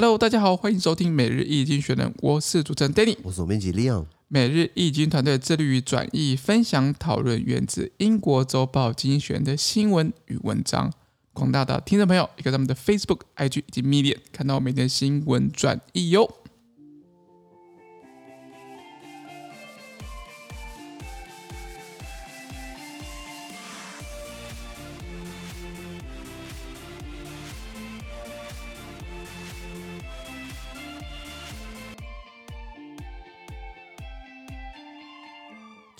Hello，大家好，欢迎收听每日易经学人，我是主持人 Danny，我是总编辑 Leon。每日易经团队致力于转译、分享、讨论源自英国周报精选的新闻与文章。广大的听众朋友，也可以在我们的 Facebook、IG 以及 Medium 看到每天新闻转译哟。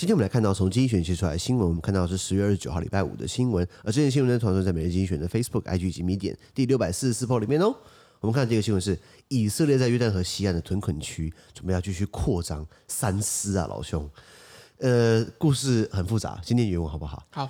今天我们来看到从精选写出来的新闻，我们看到是十月二十九号礼拜五的新闻，而这件新闻呢，传送在每日精选的 Facebook、IG 以及 Medium 第六百四十四铺里面哦。我们看这个新闻是以色列在约旦河西岸的屯垦区准备要继续扩张三思啊，老兄。呃，故事很复杂，今天原文好不好？好，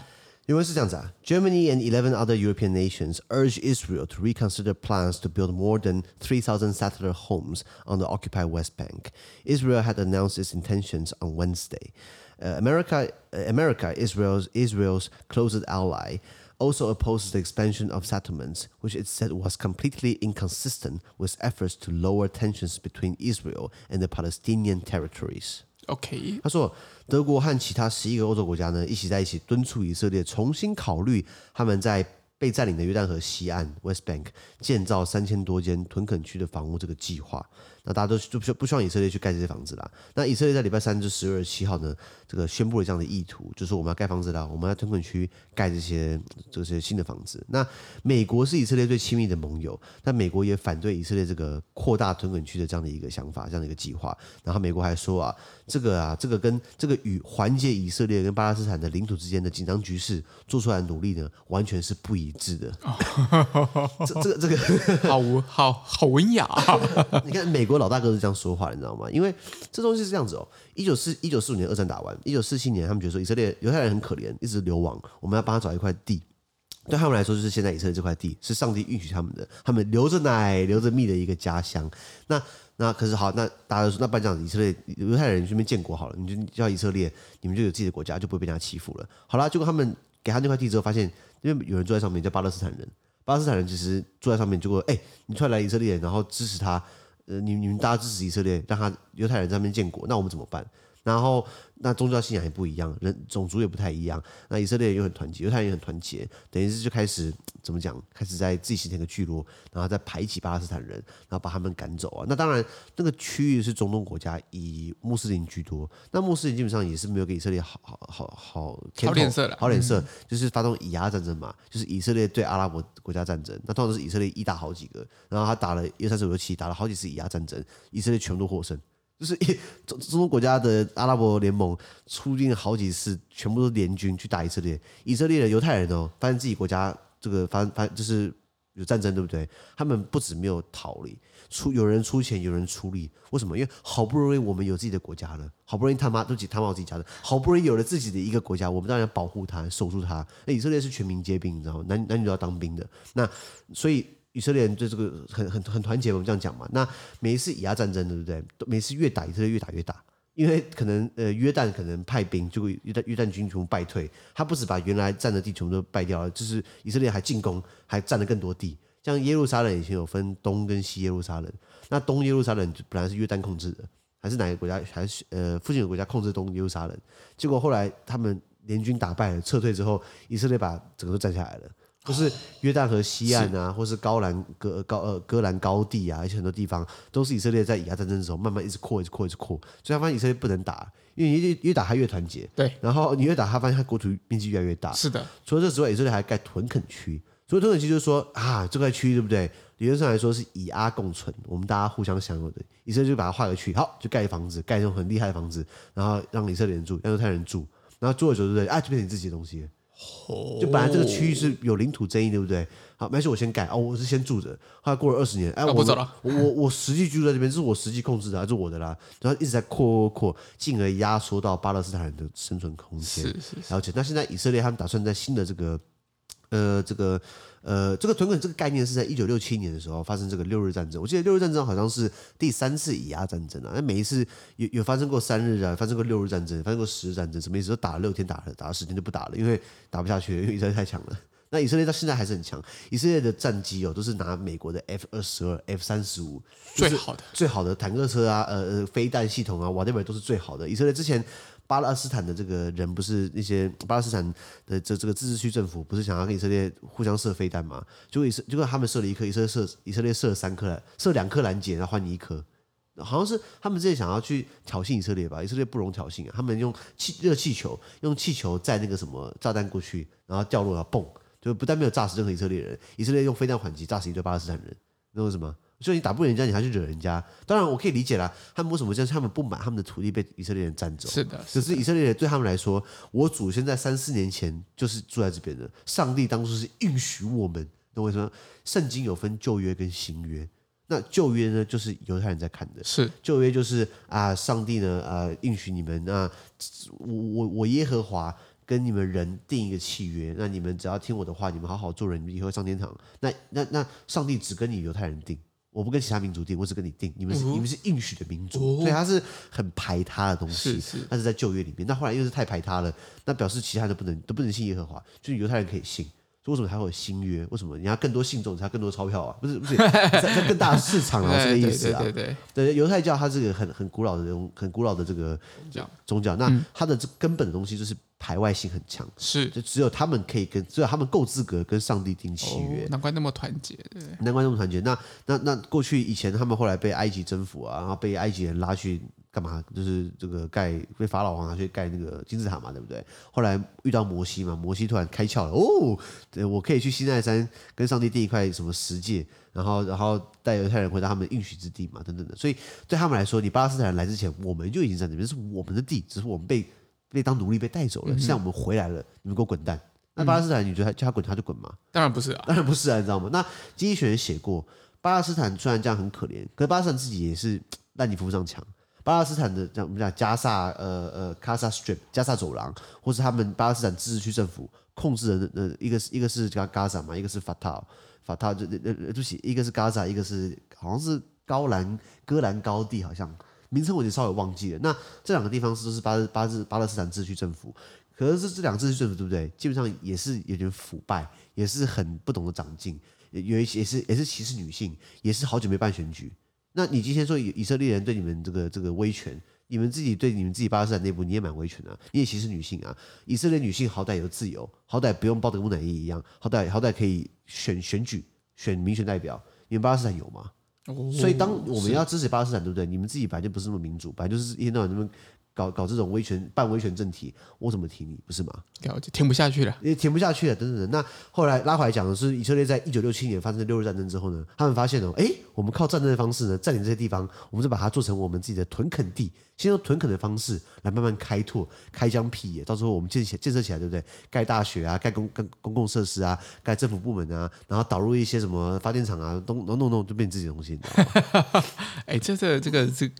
原文是这样子啊：Germany and eleven other European nations urge Israel to reconsider plans to build more than three thousand settler homes on the occupied West Bank. Israel had announced its intentions on Wednesday. Uh, America, uh, America, Israel's Israel's closest ally, also opposes the expansion of settlements, which it said was completely inconsistent with efforts to lower tensions between Israel and the Palestinian territories. OK，他说，德国和其他十一个欧洲国家呢，一起在一起敦促以色列重新考虑他们在被占领的约旦河西岸 （West Bank） 建造三千多间屯垦区的房屋这个计划。 那大家都就不不希望以色列去盖这些房子啦。那以色列在礼拜三就十月七号呢，这个宣布了这样的意图，就是我们要盖房子啦，我们要屯垦区盖这些这些新的房子。那美国是以色列最亲密的盟友，但美国也反对以色列这个扩大屯垦区的这样的一个想法，这样的一个计划。然后美国还说啊，这个啊，这个跟这个与缓解以色列跟巴勒斯坦的领土之间的紧张局势做出来的努力呢，完全是不一致的。这这个这个好好好文雅啊！你看美国。老大哥是这样说话，你知道吗？因为这东西是这样子哦。一九四一九四五年二战打完，一九四七年他们觉得说以色列犹太人很可怜，一直流亡，我们要帮他找一块地。对他们来说，就是现在以色列这块地是上帝允许他们的，他们流着奶流着蜜的一个家乡。那那可是好，那大家都说那办这样子，以色列犹太人顺便建国好了，你就叫以色列，你们就有自己的国家，就不会被人家欺负了。好了，结果他们给他那块地之后，发现因为有人住在上面，叫巴勒斯坦人，巴勒斯坦人其实住在上面，结果哎，你突然来以色列，然后支持他。呃，你你们大家支持以色列，让他犹太人在那边建国，那我们怎么办？然后。那宗教信仰也不一样，人种族也不太一样。那以色列人又很团结，犹太人也很团结，等于是就开始怎么讲？开始在自己形成一个聚落，然后再排挤巴勒斯坦人，然后把他们赶走啊。那当然，那个区域是中东国家，以穆斯林居多。那穆斯林基本上也是没有给以色列好好好好好脸色的，好脸色，就是发动以牙战争嘛，就是以色列对阿拉伯国家战争。那通常是以色列一打好几个，然后他打了一三四五六七，打了好几次以牙战争，以色列全部都获胜。就是一 中中东国家的阿拉伯联盟出兵好几次，全部都联军去打以色列。以色列的犹太人哦，发现自己国家这个发发就是有战争，对不对？他们不止没有逃离，出有人出钱，有人出力。为什么？因为好不容易我们有自己的国家了，好不容易他妈都他妈自己家的，好不容易有了自己的一个国家，我们当然要保护他，守住他。那以色列是全民皆兵，你知道吗？男男女都要当兵的。那所以。以色列人对这个很很很团结，我们这样讲嘛。那每一次以牙战争，对不对？每次越打以色列越打越大，因为可能呃约旦可能派兵，就会约旦约旦军全部败退。他不止把原来占的地全部都败掉了，就是以色列还进攻，还占了更多地。像耶路撒冷以前有分东跟西耶路撒冷，那东耶路撒冷本来是约旦控制的，还是哪个国家？还是呃附近的国家控制东耶路撒冷？结果后来他们联军打败了，撤退之后，以色列把整个都占下来了。不是约旦河西岸啊，或是高兰戈高呃戈兰高地啊，而且很多地方都是以色列在以阿战争的时候慢慢一直扩，一直扩，一直扩，所以他发现以色列不能打，因为越越打他越团结。对，然后你越打他发现他国土面积越来越大。是的，除了这之外，以色列还盖屯垦区，所以屯垦区就是说啊，这块区域对不对？理论上来说是以阿共存，我们大家互相享有的。以色列就把它划个区，好，就盖房子，盖那种很厉害的房子，然后让以色列人住，让犹太人住，然后住了久对不对？啊，就变成你自己的东西。就本来这个区域是有领土争议，对不对？好，没事，我先盖哦，我是先住着。后来过了二十年，哎，我不走了，我我我实际居住在这边，这是我实际控制的，还是我的啦。然后一直在扩扩扩，进而压缩到巴勒斯坦人的生存空间。是是是。而且，那现在以色列他们打算在新的这个。呃，这个呃，这个屯垦这个概念是在一九六七年的时候发生这个六日战争。我记得六日战争好像是第三次以阿战争啊。那每一次有有发生过三日啊，发生过六日战争，发生过十日战争，什么意思？都打了六天，打了打了十天就不打了，因为打不下去，因为以色列太强了。那以色列到现在还是很强，以色列的战机哦都是拿美国的 F 二十二、F 三十五最好的最好的坦克车啊，呃呃飞弹系统啊，whatever 都是最好的。以色列之前巴勒斯坦的这个人不是那些巴勒斯坦的这这个自治区政府不是想要跟以色列互相射飞弹吗？结果以色结果他们射了一颗，以色列射以色列射了三颗，射两颗拦截，然后换你一颗。好像是他们之前想要去挑衅以色列吧？以色列不容挑衅啊！他们用气热气球，用气球载那个什么炸弹过去，然后掉落了，嘣，就不但没有炸死任何以色列人，以色列用飞弹还击，炸死一堆巴勒斯坦人，那为什么？所以你打不赢人家，你还去惹人家？当然我可以理解啦，他们为什么这样？他们不满他们的土地被以色列人占走。是的，只是以色列人对他们来说，我祖先在三四年前就是住在这边的，上帝当初是允许我们，懂我意思吗？圣经有分旧约跟新约。那旧约呢，就是犹太人在看的。是旧约就是啊，上帝呢，呃，允许你们，那我我我耶和华跟你们人定一个契约，那你们只要听我的话，你们好好做人，你们以后上天堂。那那那上帝只跟你犹太人定，我不跟其他民族定，我只跟你定。你们是、嗯、你们是应许的民族，所以他是很排他的东西。是是，但是在旧约里面，那后来又是太排他了，那表示其他人都不能都不能信耶和华，就是犹太人可以信。为什么还会有新约？为什么你要更多信众，才更多钞票啊？不是不是，在更大的市场啊，这个意思啊。对对对，犹太教它是个很很古老的很古老的这个宗教。那它的这根本的东西就是排外性很强，是就只有他们可以跟，只有他们够资格跟上帝订契约。难怪那么团结，对，难怪那么团结。那那那过去以前他们后来被埃及征服啊，然后被埃及人拉去。干嘛？就是这个盖被法老王拿去盖那个金字塔嘛，对不对？后来遇到摩西嘛，摩西突然开窍了，哦，对，我可以去西奈山跟上帝订一块什么石界，然后然后带犹太人回到他们应许之地嘛，等等的。所以对他们来说，你巴勒斯坦人来之前，我们就已经在那边，是我们的地，只是我们被被当奴隶被带走了。现在我们回来了，你们给我滚蛋！那巴勒斯坦，你觉得叫他滚他就滚吗？当然不是啊，当然不是啊，你知道吗？那经济学人写过，巴勒斯坦虽然这样很可怜，可是巴勒斯坦自己也是烂泥扶不上墙。巴勒斯坦的讲我们讲加萨呃呃加萨 strip 加萨走廊，或是他们巴勒斯坦自治区政府控制的呃一个是一个是加加萨嘛，一个是法塔法塔就呃对不起，一个是加萨，一个是好像是高兰戈兰高地，好像名称我已经稍微忘记了。那这两个地方是都是巴勒巴勒巴勒斯坦自治区政府，可是这两个自治区政府对不对？基本上也是有点腐败，也是很不懂得长进，有一些也是也是歧视女性，也是好久没办选举。那你今天说以色列人对你们这个这个威权，你们自己对你们自己巴勒斯坦内部你也蛮威权啊，你也歧视女性啊。以色列女性好歹有自由，好歹不用抱得木乃伊一样，好歹好歹可以选选举选民选代表，你们巴勒斯坦有吗？哦、所以当我们要支持巴勒斯坦，对不对？你们自己本来就不是那么民主，本来就是一天到晚那么。搞搞这种威权、半威权政体，我怎么提你？不是吗？了解，填不下去了，也填不下去了。等等等。那后来拉回来讲的是，以色列在一九六七年发生六日战争之后呢，他们发现哦，哎，我们靠战争的方式呢，占领这些地方，我们就把它做成我们自己的屯垦地，先用屯垦的方式来慢慢开拓、开疆辟野。到时候我们建起建设起来，对不对？盖大学啊，盖公公公共设施啊，盖政府部门啊，然后导入一些什么发电厂啊，弄弄弄弄，就变成自己的东西，你知道吗？哎，这这这个这。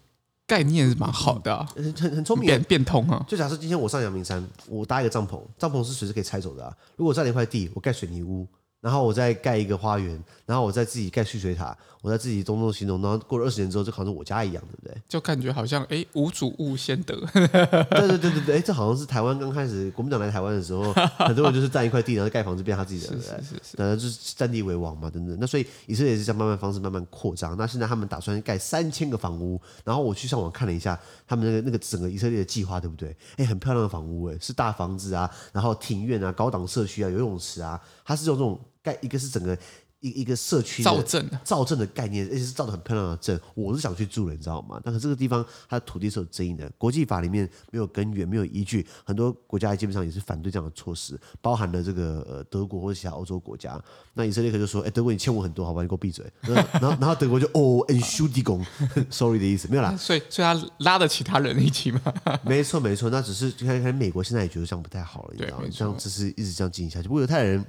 概念是蛮好的，啊，很很很聪明，变变通啊！就假设今天我上阳明山，我搭一个帐篷，帐篷是随时可以拆走的啊。如果我占了一块地，我盖水泥屋。然后我再盖一个花园，然后我再自己盖蓄水塔，我再自己东东西东，然后过了二十年之后，就好像我家一样，对不对？就感觉好像哎，无主物先得。对对对对对，哎，这好像是台湾刚开始国民党来台湾的时候，很多人就是占一块地，然后盖房子变他自己的，对不对？是是是，是，就是占地为王嘛，等等。那所以以色列也是这样慢慢方式慢慢扩张。那现在他们打算盖三千个房屋，然后我去上网看了一下他们那个那个整个以色列的计划，对不对？哎，很漂亮的房屋，哎，是大房子啊，然后庭院啊，高档社区啊，游泳池啊，它是用这种。一个是整个一一个社区造镇，造镇的概念，而且是造的很漂亮的镇，我是想去住的，你知道吗？但是这个地方它的土地是有争议的，国际法里面没有根源，没有依据，很多国家基本上也是反对这样的措施，包含了这个呃德国或者其他欧洲国家。那以色列可就说：“哎，德国你欠我很多，好吧，你给我闭嘴。”然后然后德国就哦，Entschuldigung，sorry 的意思，没有啦。所以所以他拉得其他人一起吗？没错没错，那只是看看美国现在也觉得这样不太好了，你知道吗？这样只是一直这样进行下去，不过犹太人。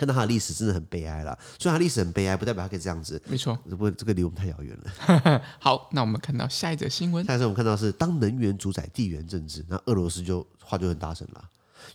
看到他的历史真的很悲哀了，虽然他历史很悲哀，不代表他可以这样子。没错，不过这个离我们太遥远了。好，那我们看到下一则新闻。下一则我们看到是当能源主宰地缘政治，那俄罗斯就话就很大声了。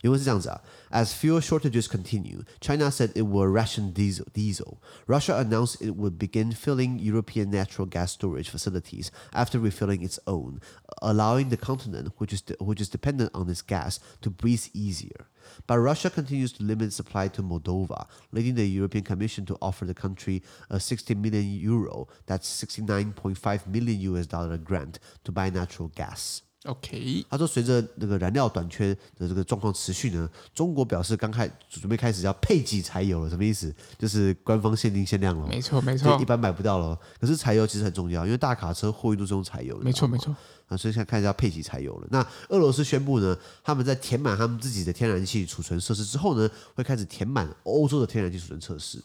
原文是这样子啊：As fuel shortages continue, China said it will ration diesel. Diesel. Russia announced it would begin filling European natural gas storage facilities after refilling its own, allowing the continent, which is which is dependent on this gas, to breathe easier. But Russia continues to limit supply to Moldova, leading the European Commission to offer the country a 60 million euro, that's 69.5 million US dollar grant to buy natural gas. OK，他说，随着那个燃料短缺的这个状况持续呢，中国表示刚开准备开始要配给柴油了，什么意思？就是官方限定限量了。没错没错，一般买不到了。可是柴油其实很重要，因为大卡车货运都是用柴油的。没错没错。啊，所以现在开始要配给柴油了。那俄罗斯宣布呢，他们在填满他们自己的天然气储存设施之后呢，会开始填满欧洲的天然气储存设施，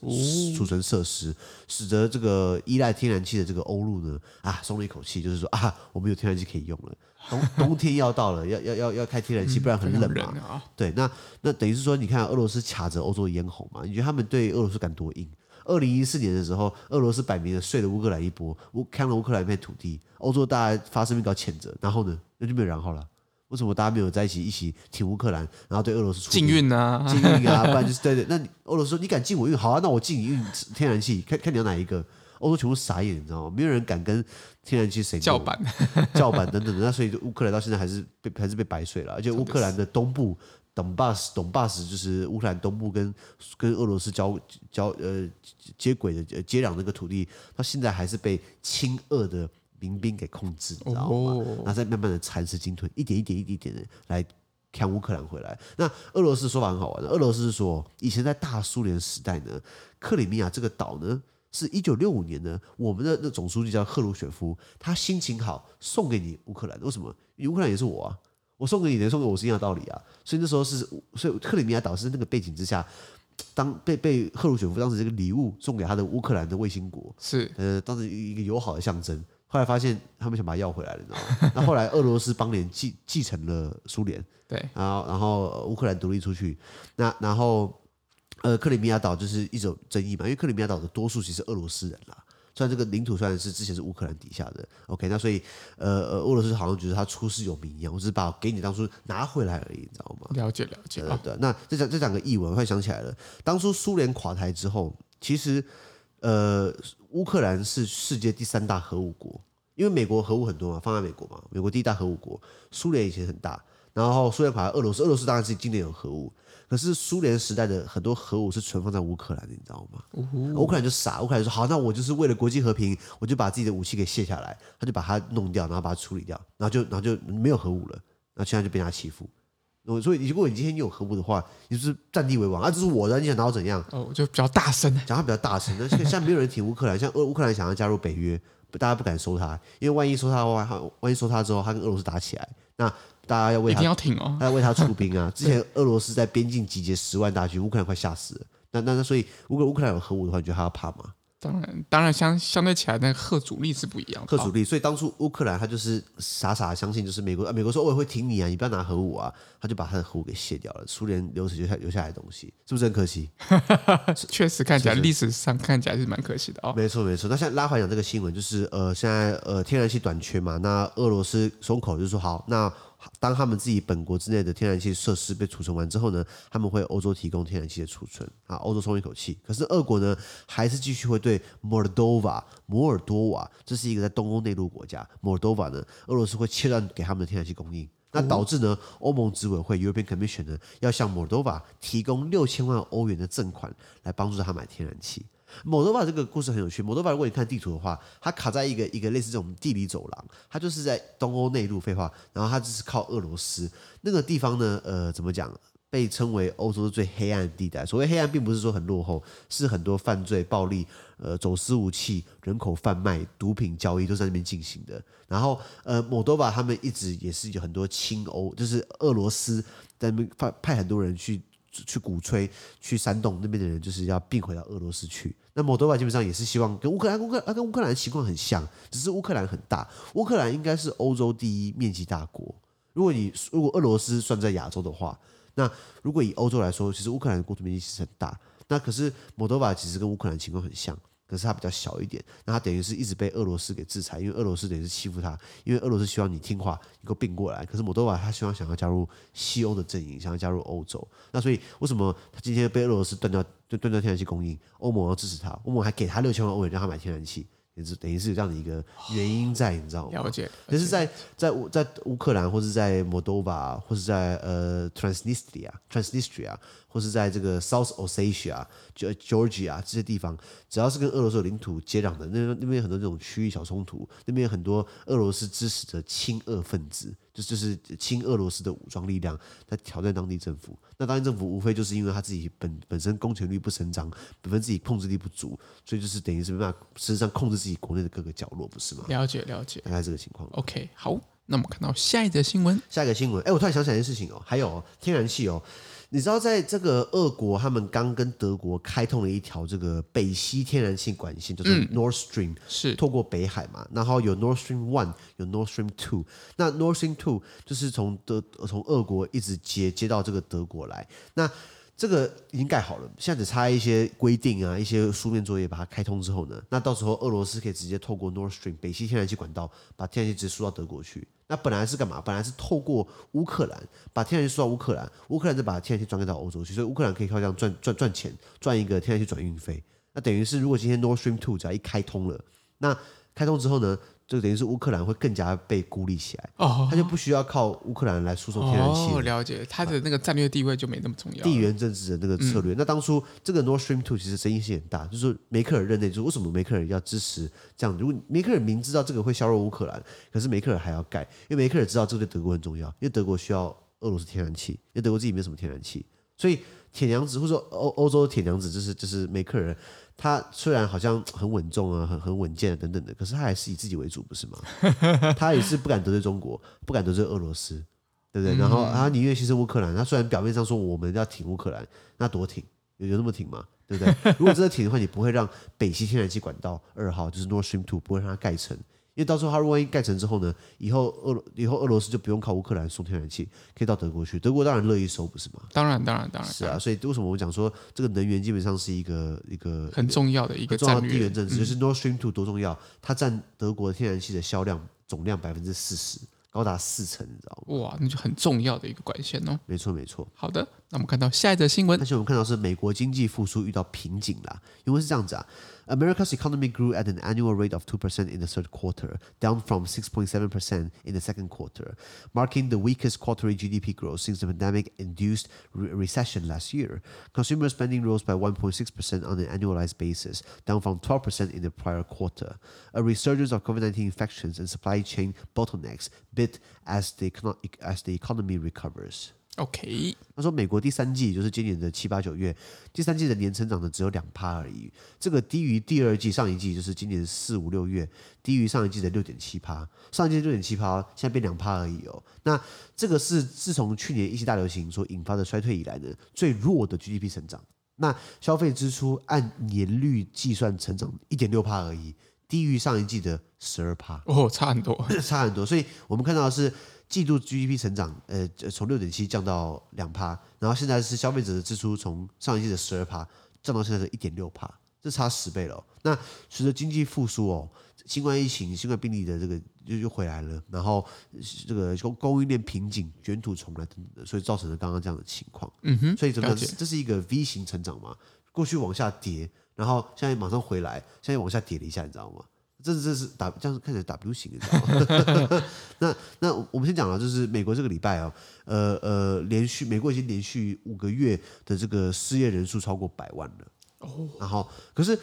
储存设施，使得这个依赖天然气的这个欧陆呢，啊，松了一口气，就是说啊，我们有天然气可以用了。冬冬天要到了，要要要要开天然气，不然很冷嘛。嗯啊、对，那那等于是说，你看俄罗斯卡着欧洲的咽喉嘛？你觉得他们对俄罗斯敢多硬？二零一四年的时候，俄罗斯摆明了睡了乌克兰一波，乌看了乌克兰一片土地，欧洲大家发声明稿谴责，然后呢，那就没有然后了。为什么大家没有在一起一起挺乌克兰，然后对俄罗斯出禁运啊，禁运啊，不然就是对对。那俄罗斯说你敢禁我运，好啊，那我禁你运天然气，看看你要哪一个。欧洲全部傻眼，你知道吗？没有人敢跟天然气谁叫板、叫板等等的。那所以乌克兰到现在还是被还是被白睡了，而且乌克兰的东部。东巴斯，东巴斯就是乌克兰东部跟跟俄罗斯交交呃接轨的接壤那个土地，到现在还是被亲俄的民兵给控制，你知道吗？哦、然后再慢慢的蚕食鲸吞，一点一点一点一点的来看乌克兰回来。那俄罗斯说法很好玩的，俄罗斯是说，以前在大苏联时代呢，克里米亚这个岛呢，是一九六五年呢，我们的那总书记叫赫鲁雪夫，他心情好送给你乌克兰，为什么？因为乌克兰也是我啊。我送给你的，送给我是一样的道理啊。所以那时候是，所以克里米亚岛是那个背景之下，当被被赫鲁雪夫当时这个礼物送给他的乌克兰的卫星国，是呃当时一个友好的象征。后来发现他们想把它要回来了，你知道吗？那后来俄罗斯邦联继继承了苏联，对，然后然后乌克兰独立出去，那然后呃克里米亚岛就是一种争议嘛，因为克里米亚岛的多数其实俄罗斯人啦。虽然这个领土虽然是之前是乌克兰底下的，OK，那所以呃呃，俄罗斯好像觉得他出师有名一样，我只是把我给你当初拿回来而已，你知道吗？了解了解。对对。那这讲这两个译文，我会想起来了。当初苏联垮台之后，其实呃，乌克兰是世界第三大核武国，因为美国核武很多嘛，放在美国嘛，美国第一大核武国。苏联以前很大，然后苏联垮台，俄罗斯，俄罗斯当然是今年有核武。可是苏联时代的很多核武是存放在乌克兰的，你知道吗？乌克兰就傻，乌克兰就说好，那我就是为了国际和平，我就把自己的武器给卸下来，他就把它弄掉，然后把它处理掉，然后就然后就没有核武了，然后现在就被他欺负。所以如果你今天你有核武的话，你就是占地为王啊，这是我的，你想拿我怎样？哦，就比较大声，讲话比较大声。那现在没有人挺乌克兰，像俄乌克兰想要加入北约，大家不敢收他，因为万一收他的话，万一收他之后，他跟俄罗斯打起来，那。大家要为他，一定要挺哦！他要为他出兵啊！之前俄罗斯在边境集结十万大军，乌克兰快吓死了。那那那，所以如果乌克兰有核武的话，你觉得他要怕吗？当然，当然相相对起来，那个核主力是不一样的。核主力，所以当初乌克兰他就是傻傻的相信，就是美国啊，美国说我也会挺你啊，你不要拿核武啊，他就把他的核武给卸掉了。苏联留留下留下来的东西，是不是很可惜？确实看起来历史上看起来是蛮可惜的哦。没错没错。那现在拉回来讲这个新闻，就是呃，现在呃天然气短缺嘛，那俄罗斯松口就是说好那。当他们自己本国之内的天然气设施被储存完之后呢，他们会欧洲提供天然气的储存啊，欧洲松一口气。可是俄国呢，还是继续会对 Moldova 摩尔多瓦，这是一个在东欧内陆国家，Moldova 呢，俄罗斯会切断给他们的天然气供应，那导致呢，欧盟执委会 European Commission 呢，要向 Moldova 提供六千万欧元的赠款，来帮助他买天然气。摩多瓦这个故事很有趣。摩多瓦，如果你看地图的话，它卡在一个一个类似这种地理走廊，它就是在东欧内陆。废话，然后它就是靠俄罗斯那个地方呢，呃，怎么讲？被称为欧洲最黑暗的地带。所谓黑暗，并不是说很落后，是很多犯罪、暴力、呃，走私武器、人口贩卖、毒品交易都在那边进行的。然后，呃，摩多瓦他们一直也是有很多亲欧，就是俄罗斯在那边派派很多人去。去鼓吹，去煽动那边的人，就是要并回到俄罗斯去。那摩多瓦基本上也是希望跟乌克兰、乌克兰跟乌克兰的情况很像，只是乌克兰很大。乌克兰应该是欧洲第一面积大国。如果你如果俄罗斯算在亚洲的话，那如果以欧洲来说，其实乌克兰的国土面积其实很大。那可是摩多瓦其实跟乌克兰情况很像。可是它比较小一点。那它等于是一直被俄罗斯给制裁，因为俄罗斯等于是欺负它，因为俄罗斯希望你听话，你给我并过来。可是摩多瓦他希望想要加入西欧的阵营，想要加入欧洲。那所以为什么他今天被俄罗斯断掉就断掉天然气供应？欧盟要支持他，欧盟还给他六千万欧元让他买天然气。也是等于是有这样的一个原因在，你知道吗？了解。可是在，在在在乌克兰，或是在 Moldova，或是在呃 Transnistria，Transnistria，或是在这个 South Ossetia，就 Georgia 这些地方，只要是跟俄罗斯有领土接壤的，那那边有很多这种区域小冲突，那边有很多俄罗斯支持的亲俄分子。就就是亲俄罗斯的武装力量在挑战当地政府，那当地政府无非就是因为他自己本本身公权力不伸张，本身自己控制力不足，所以就是等于是没办法实际上控制自己国内的各个角落，不是吗？了解了解，大概这个情况。OK，好，那我们看到下一则新闻，下一个新闻，哎，我突然想起来一件事情哦，还有哦天然气哦。你知道，在这个俄国，他们刚跟德国开通了一条这个北西天然气管线，就是 North Stream，是透过北海嘛。然后有 North Stream One，有 Nord Stream Two。那 Nord Stream Two 就是从德从俄国一直接接到这个德国来。那这个已经盖好了，现在只差一些规定啊，一些书面作业把它开通之后呢，那到时候俄罗斯可以直接透过 Nord Stream 北溪天然气管道把天然气直接输到德国去。那本来是干嘛？本来是透过乌克兰把天然气输到乌克兰，乌克兰再把天然气转给到欧洲去，所以乌克兰可以靠这样赚赚赚钱，赚一个天然气转运费。那等于是如果今天 Nord Stream Two 只要一开通了，那开通之后呢？就等于是乌克兰会更加被孤立起来，哦，他就不需要靠乌克兰来输送天然气。哦，了解，他的那个战略地位就没那么重要。地缘政治的那个策略，嗯、那当初这个 Nord Stream Two 其实争议性很大，就是说梅克尔任内，就是为什么梅克尔要支持这样？如果梅克尔明知道这个会削弱乌克兰，可是梅克尔还要盖，因为梅克尔知道这个对德国很重要，因为德国需要俄罗斯天然气，因为德国自己没有什么天然气，所以铁娘子或者说欧欧洲的铁娘子就是就是梅克尔。她虽然好像很稳重啊，很很稳健啊等等的，可是她还是以自己为主，不是吗？她也是不敢得罪中国，不敢得罪俄罗斯，对不对？然后他宁愿牺牲乌克兰。她虽然表面上说我们要挺乌克兰，那多挺，有有那么挺吗？对不对？如果真的挺的话，你不会让北溪天然气管道二号，就是 Nord Stream Two，不会让它盖成。因为到时候它如果万一盖成之后呢，以后俄以后俄罗斯就不用靠乌克兰送天然气，可以到德国去。德国当然乐意收，不是吗？当然，当然，当然。是啊，所以为什么我们讲说这个能源基本上是一个一个很重要的一个重要的地缘政治，就是 Nord Stream Two 多重要，它占德国天然气的销量总量百分之四十。高达四成，你知道吗？哇，那就很重要的一个管线哦。没错，没错。好的，那我们看到下一则新闻。而且我们看到是美国经济复苏遇到瓶颈啦，因为是这样子啊。America's economy grew at an annual rate of two percent in the third quarter, down from six point seven percent in the second quarter, marking the weakest quarterly GDP growth since the pandemic-induced recession last year. Consumer spending rose by one point six percent on an annualized basis, down from twelve percent in the prior quarter. A resurgence of COVID-19 infections and supply chain bottlenecks as the as the economy recovers. OK，他说美国第三季就是今年的七八九月，第三季的年成长的只有两趴而已，这个低于第二季上一季就是今年四五六月，低于上一季的六点七趴，上一季六点七趴，现在变两趴而已哦。那这个是自从去年疫情大流行所引发的衰退以来呢最弱的 GDP 成长。那消费支出按年率计算成长一点六趴而已，低于上一季的十二趴。哦，差很多，差很多。所以我们看到的是。季度 GDP 成长，呃，从六点七降到两趴，然后现在是消费者的支出从上一季的十二趴降到现在的一点六趴，这差十倍了哦。那随着经济复苏哦，新冠疫情、新冠病例的这个又又回来了，然后这个供供应链瓶颈、卷土重来等等，所以造成了刚刚这样的情况。嗯哼，所以怎么样？这是一个 V 型成长嘛？过去往下跌，然后现在马上回来，现在往下跌了一下，你知道吗？这是这是 W，这样看起来 W 型，你知道吗？那那我们先讲了，就是美国这个礼拜哦，呃呃，连续美国已经连续五个月的这个失业人数超过百万了哦。然后可是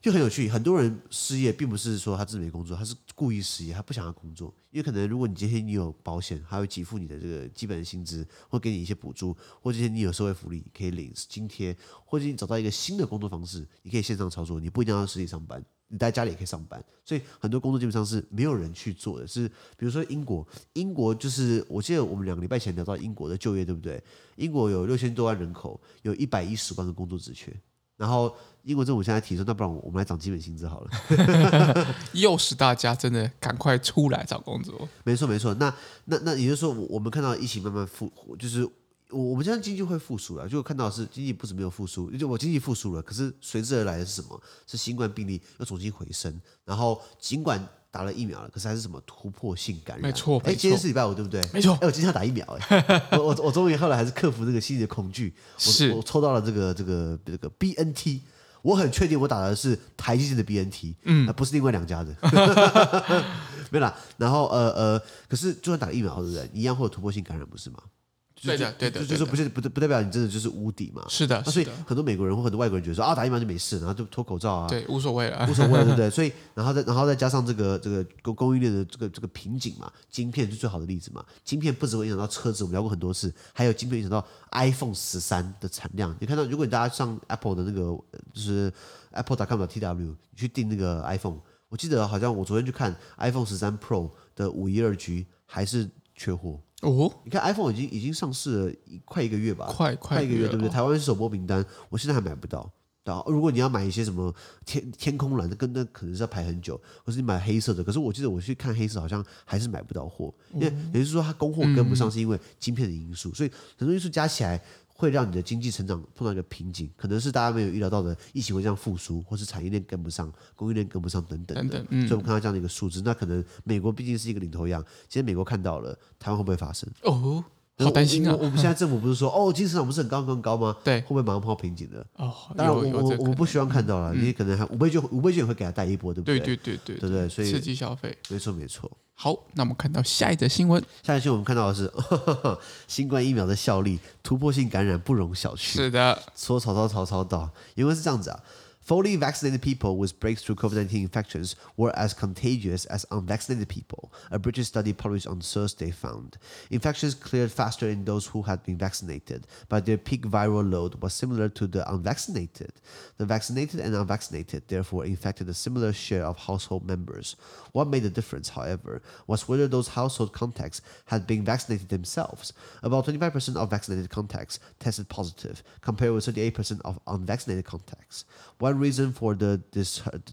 就很有趣，很多人失业并不是说他自己没工作，他是故意失业，他不想要工作，因为可能如果你今天你有保险，还会给付你的这个基本的薪资，会给你一些补助，或者今天你有社会福利可以领津贴，或者你找到一个新的工作方式，你可以线上操作，你不一定要实体上班。你在家里也可以上班，所以很多工作基本上是没有人去做的。是比如说英国，英国就是我记得我们两个礼拜前聊到英国的就业，对不对？英国有六千多万人口，有一百一十万个工作职缺。然后英国政府现在提出，那不然我们来涨基本薪资好了，又使大家真的赶快出来找工作。没错没错，那那那也就是说，我们看到疫情慢慢复活，就是我我们现在经济会复苏了，就看到是经济不止没有复苏，就我经济复苏了，可是随之而来的是什么？是新冠病例又重新回升，然后尽管打了疫苗了，可是还是什么突破性感染？没错，哎，今天是礼拜五，对不对？没错，哎，我今天要打疫苗，哎，我我我终于后来还是克服这个心理的恐惧，是我，我抽到了这个这个这个 BNT，我很确定我打的是台积电的 BNT，嗯，不是另外两家的，没啦。然后呃呃，可是就算打了疫苗，对不对？一样会有突破性感染，不是吗？对的，对的，就是不是不不代表你真的就是无敌嘛？是的，那所以很多美国人或很多外国人觉得说啊，打疫苗就没事，然后就脱口罩啊，对，无所谓了，无所谓，对不对？所以然后再然后再加上这个这个供供应链的这个这个瓶颈嘛，晶片是最好的例子嘛。晶片不只会影响到车子，我们聊过很多次，还有晶片影响到 iPhone 十三的产量。你看到，如果你大家上 Apple 的那个就是 Apple.com.tw，你去订那个 iPhone，我记得好像我昨天去看 iPhone 十三 Pro 的五一二 G 还是缺货。哦，你看 iPhone 已经已经上市了快一个月吧，快快一个月，对不对？哦、台湾是首播名单，我现在还买不到。然后如果你要买一些什么天天空蓝的，跟那可能是要排很久，或是你买黑色的，可是我记得我去看黑色好像还是买不到货，因为也就是说它供货跟不上，是因为晶片的因素，所以很多因素加起来。会让你的经济成长碰到一个瓶颈，可能是大家没有预料到的，疫情会这样复苏，或是产业链跟不上，供应链跟不上等等的。所以我们看到这样的一个数字，那可能美国毕竟是一个领头羊，其实美国看到了，台湾会不会发生？哦，好担心啊！我，们现在政府不是说，哦，经济成长不是很高很高吗？对，会不会马上碰到瓶颈的？哦，当然我我我们不希望看到了，因为可能还五倍券，五倍券会给他带一波，对不对？对对对对对对，所以刺激消费，没错没错。好，那我们看到下一则新闻。下一则新闻我们看到的是 新冠疫苗的效力，突破性感染不容小觑。是的，说曹操曹操到，因为是这样子啊。Fully vaccinated people with breakthrough COVID-19 infections were as contagious as unvaccinated people, a British study published on Thursday found. Infections cleared faster in those who had been vaccinated, but their peak viral load was similar to the unvaccinated. The vaccinated and unvaccinated therefore infected a similar share of household members. What made the difference, however, was whether those household contacts had been vaccinated themselves. About 25% of vaccinated contacts tested positive, compared with 38% of unvaccinated contacts. One reason for the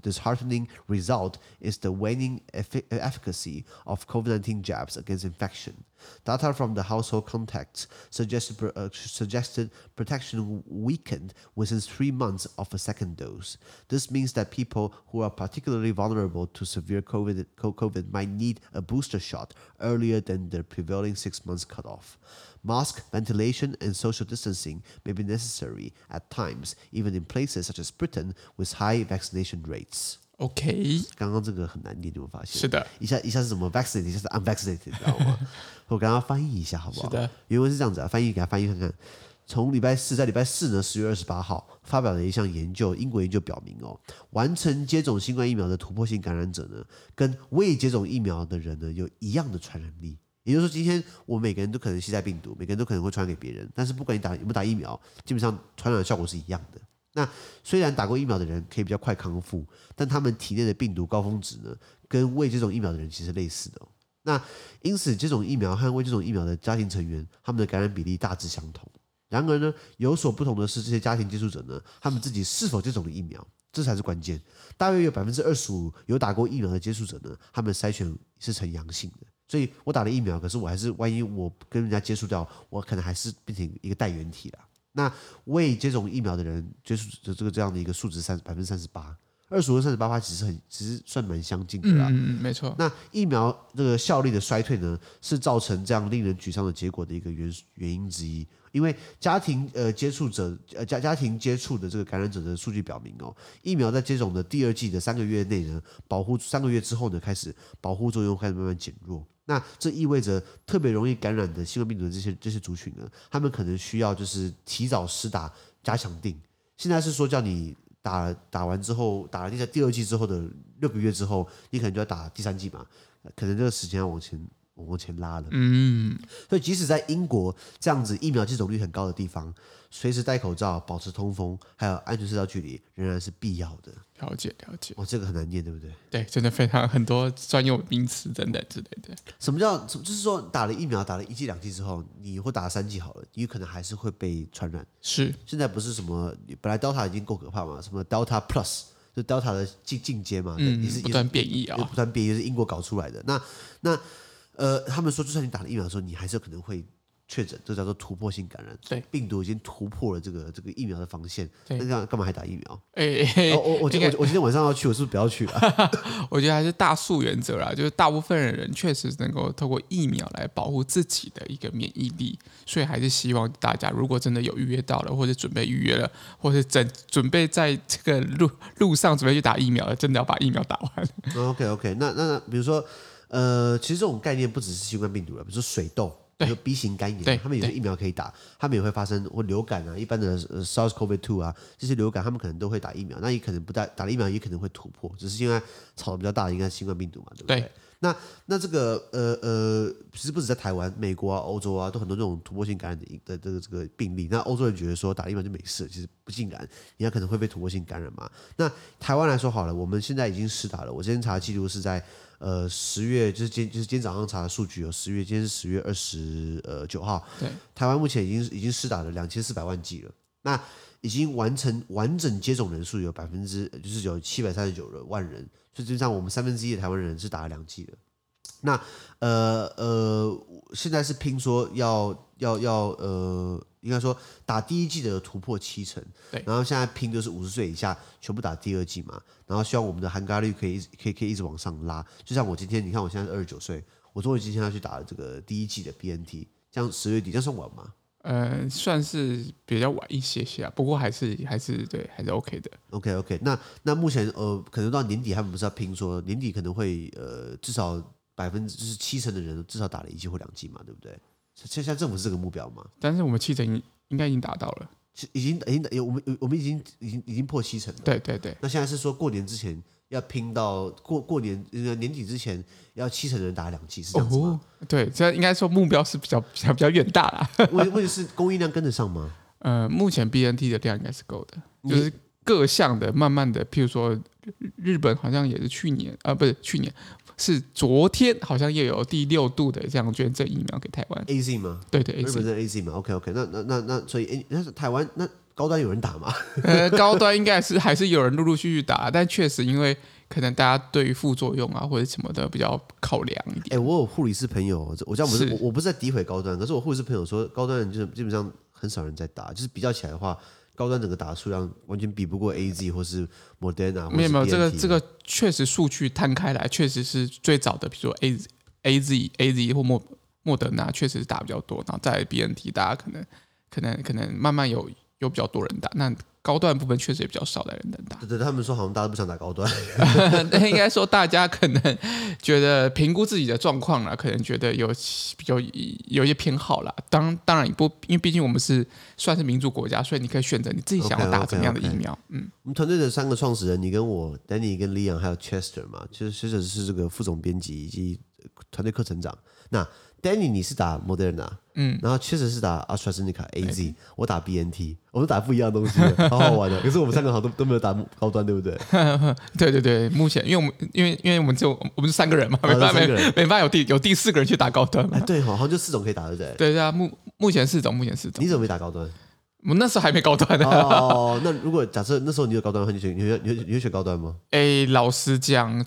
disheartening result is the waning efficacy of COVID-19 jabs against infection. Data from the household contacts suggested, uh, suggested protection weakened within three months of a second dose. This means that people who are particularly vulnerable to severe COVID, COVID might need a booster shot earlier than the prevailing six months cutoff. Mask, ventilation, and social distancing may be necessary at times, even in places such as Britain with high vaccination rates. OK，刚刚这个很难念，你有没有发现？是的，一下一下是什么 vaccinated，一下是 unvaccinated，你知道吗？我刚刚翻译一下，好不好？是的，原文是这样子啊，翻译给他翻译看看。从礼拜四，在礼拜四呢，十月二十八号发表的一项研究，英国研究表明哦，完成接种新冠疫苗的突破性感染者呢，跟未接种疫苗的人呢，有一样的传染力。也就是说，今天我每个人都可能携带病毒，每个人都可能会传染给别人，但是不管你打有没有打疫苗，基本上传染的效果是一样的。那虽然打过疫苗的人可以比较快康复，但他们体内的病毒高峰值呢，跟未接种疫苗的人其实类似的。那因此，接种疫苗和未接种疫苗的家庭成员，他们的感染比例大致相同。然而呢，有所不同的是，这些家庭接触者呢，他们自己是否接种了疫苗，这才是关键。大约有百分之二十五有打过疫苗的接触者呢，他们筛选是呈阳性的。所以我打了疫苗，可是我还是万一我跟人家接触掉，我可能还是变成一个带原体了。那未接种疫苗的人接触的这个这样的一个数值三百分之三十八，二十五跟三十八趴其实很其实算蛮相近的啦。嗯，没错。那疫苗这个效力的衰退呢，是造成这样令人沮丧的结果的一个原原因之一。因为家庭呃接触者呃家家庭接触的这个感染者的数据表明哦，疫苗在接种的第二季的三个月内呢，保护三个月之后呢，开始保护作用开始慢慢减弱。那这意味着特别容易感染的新冠病毒的这些这些族群呢，他们可能需要就是提早施打加强定。现在是说叫你打打完之后，打了第第二季之后的六个月之后，你可能就要打第三季嘛，可能这个时间要往前。往前拉了，嗯，所以即使在英国这样子疫苗接种率很高的地方，随时戴口罩、保持通风，还有安全社交距离，仍然是必要的。了解，了解。哦，这个很难念，对不对？对，真的非常很多专用名词等等之类的。什么叫？就是说打了疫苗，打了一剂、两剂之后，你或打了三剂好了，你可能还是会被传染。是，现在不是什么本来 Delta 已经够可怕嘛？什么 Delta Plus，就 Delta 的进进阶嘛？嗯，也是不断变异啊，不断变异，是英国搞出来的。那那。呃，他们说，就算你打了疫苗的时候，你还是有可能会确诊，这叫做突破性感染。对，病毒已经突破了这个这个疫苗的防线。对，那这样干嘛还打疫苗？哎、欸，我我我我我今天晚上要去，我是不是不要去了？我觉得还是大数原则啦，就是大部分的人确实能够透过疫苗来保护自己的一个免疫力，所以还是希望大家如果真的有预约到了，或者准备预约了，或者准准备在这个路路上准备去打疫苗了，真的要把疫苗打完。OK OK，那那那比如说，呃，其实这种概念不只是新冠病毒了，比如说水痘。比如 B 型肝炎，他们有些疫苗可以打，他们也会发生或流感啊，一般的 SARS-CoV-2 啊，这些流感他们可能都会打疫苗，那也可能不打打了疫苗也可能会突破，只是因为吵得比较大的应该是新冠病毒嘛，对不对？对那那这个呃呃，其实不止在台湾、美国啊、欧洲啊，都很多这种突破性感染的的这个这个病例。那欧洲人觉得说打疫苗就没事，其实不尽然，你要可能会被突破性感染嘛。那台湾来说好了，我们现在已经施打了，我之前查的记录是在。呃，十月就是今就是今天早上查的数据有十月，今天是十月二十呃九号。对，台湾目前已经已经施打了两千四百万剂了。那已经完成完整接种人数有百分之就是有七百三十九的万人，所以实际上我们三分之一的台湾人是打了两剂的。那呃呃，现在是拼说要要要呃。应该说打第一季的突破七成，对，然后现在拼就是五十岁以下全部打第二季嘛，然后希望我们的含盖率可以可以可以一直往上拉。就像我今天，你看我现在是二十九岁，我终于今天要去打了这个第一季的 BNT，这样十月底这样算晚吗？呃，算是比较晚一些些啊，不过还是还是对，还是 OK 的。OK OK，那那目前呃，可能到年底他们不是要拼说年底可能会呃至少百分之就是七成的人至少打了一季或两季嘛，对不对？现在政府是这个目标吗？但是我们七成应该已经达到了，已经已经有我们我们已经已经已经破七成了。对对对。那现在是说过年之前要拼到过过年年底之前要七成的人打两剂，是这样子吗？哦、对，这应该说目标是比较比较比较远大啦。问问题是供应量跟得上吗？呃，目前 BNT 的量应该是够的，就是各项的慢慢的，譬如说日本好像也是去年啊，不是去年。是昨天好像又有第六度的这样捐赠疫苗给台湾 A Z 吗？对对，日本是 A Z 吗？OK OK，那那那那所以诶，那是台湾那高端有人打吗？呃，高端应该是还是有人陆陆续续打，但确实因为可能大家对于副作用啊或者什么的比较考量一点。哎，我有护理师朋友，我这样不是我我不是在诋毁高端，可是我护理师朋友说高端人就是基本上很少人在打，就是比较起来的话。高端整个打的数量完全比不过 A Z 或是 Moderna，没有没有，这个这个确实数据摊开来，确实是最早的，比如说 A A Z A Z 或莫莫德纳确实是打比较多，然后在 B N T 大家可能可能可能慢慢有有比较多人打那。高端部分确实也比较少的人能打。对对，他们说好像大家都不想打高端。那应该说大家可能觉得评估自己的状况了，可能觉得有比较有一些偏好了。当当然不，因为毕竟我们是算是民主国家，所以你可以选择你自己想要打怎么样的疫苗。Okay, okay, okay. 嗯，我们团队的三个创始人，你跟我，Danny 跟 Leon 还有 Chester 嘛，其实 Chester 是这个副总编辑以及团队课程长。那 Danny 你是打 Moderna，嗯，然后确实是打 AstraZeneca AZ，我打 BNT，我们打不一样的东西，好好玩的。可是我们三个好像都都没有打高端，对不对？对对对，目前因为我们因为因为我们就我们是三个人嘛，没办法没没办法有第有第四个人去打高端嘛。对，好像就四种可以打，对不对？对对啊，目目前四种，目前四种。你怎么没打高端？我们那时候还没高端呢。哦，那如果假设那时候你有高端的话，你选你会你会你会选高端吗？哎，老实讲，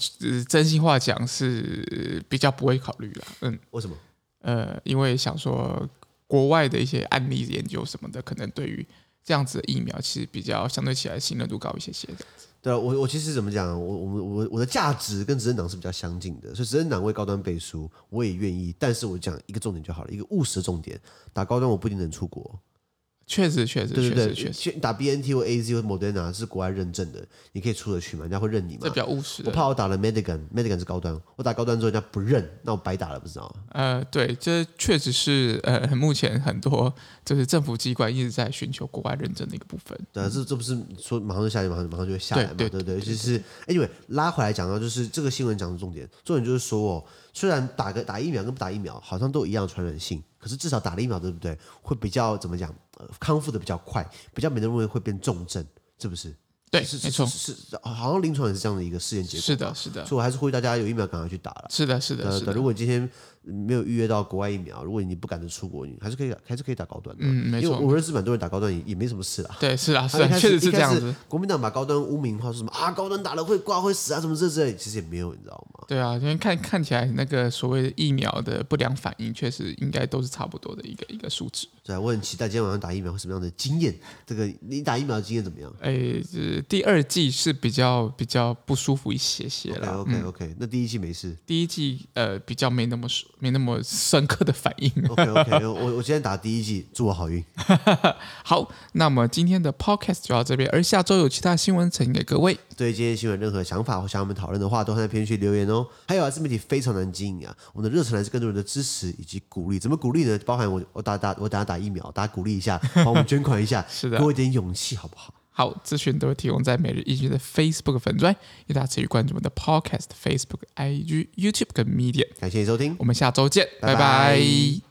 真心话讲是比较不会考虑了。嗯，为什么？呃，因为想说国外的一些案例研究什么的，可能对于这样子的疫苗，其实比较相对起来信任度高一些些。对啊，我我其实怎么讲，我我我我的价值跟执政党是比较相近的，所以执政党为高端背书，我也愿意。但是我讲一个重点就好了，一个务实的重点，打高端我不一定能出国。确实，确实，对对对，确实，打 B N T 或 A Z 或 Moderna 是国外认证的，你可以出得去嘛？人家会认你嘛？这比较务实。我怕我打了 Medigan，Medigan 是高端，我打高端之后人家不认，那我白打了，不知道吗？呃，对，这确实是呃，目前很多就是政府机关一直在寻求国外认证的一个部分。对啊，这这不是说马上就下来，马上马上就会下来嘛？对对对，就是 Anyway 拉回来讲到，就是这个新闻讲的重点，重点就是说哦，虽然打个打疫苗跟不打疫苗好像都一样传染性，可是至少打了疫苗，对不对？会比较怎么讲？康复的比较快，比较没人认为会变重症，是不是？对，是没错，是好像临床也是这样的一个试验结果。是的，是的。所以我还是呼吁大家有疫苗赶快去打了。是的，是的，是的。如果今天没有预约到国外疫苗，如果你不赶着出国，你还是可以还是可以打高端的。嗯，没错。因为我认识蛮多人打高端也也没什么事啦。对，是啊，是啊，确实是这样子。国民党把高端污名化，说什么啊，高端打了会挂会死啊，什么这之类，其实也没有，你知道吗？对啊，因为看看起来那个所谓的疫苗的不良反应，确实应该都是差不多的一个一个数值。对啊，我很期待今天晚上打疫苗会什么样的经验。这个你打疫苗的经验怎么样？哎，就是第二季是比较比较不舒服一些些了。OK OK OK，那第一季没事。第一季呃比较没那么没那么深刻的反应。OK OK，我我今天打第一季，祝我好运。好，那么今天的 Podcast 就到这边，而下周有其他新闻呈给各位。对今天新闻任何想法或想我们讨论的话，都在评论区留言哦。还有啊，自媒体非常难经营啊，我们的热忱来自更多人的支持以及鼓励。怎么鼓励呢？包含我我打打我等下打疫苗，大家鼓励一下，帮我们捐款一下，是的，给我一点勇气好不好？好，资讯都会提供在每日一句的 Facebook 粉专，也大家持续关注我们的 Podcast、Facebook、IG、YouTube 跟 Medium。感谢你收听，我们下周见，拜拜。拜拜。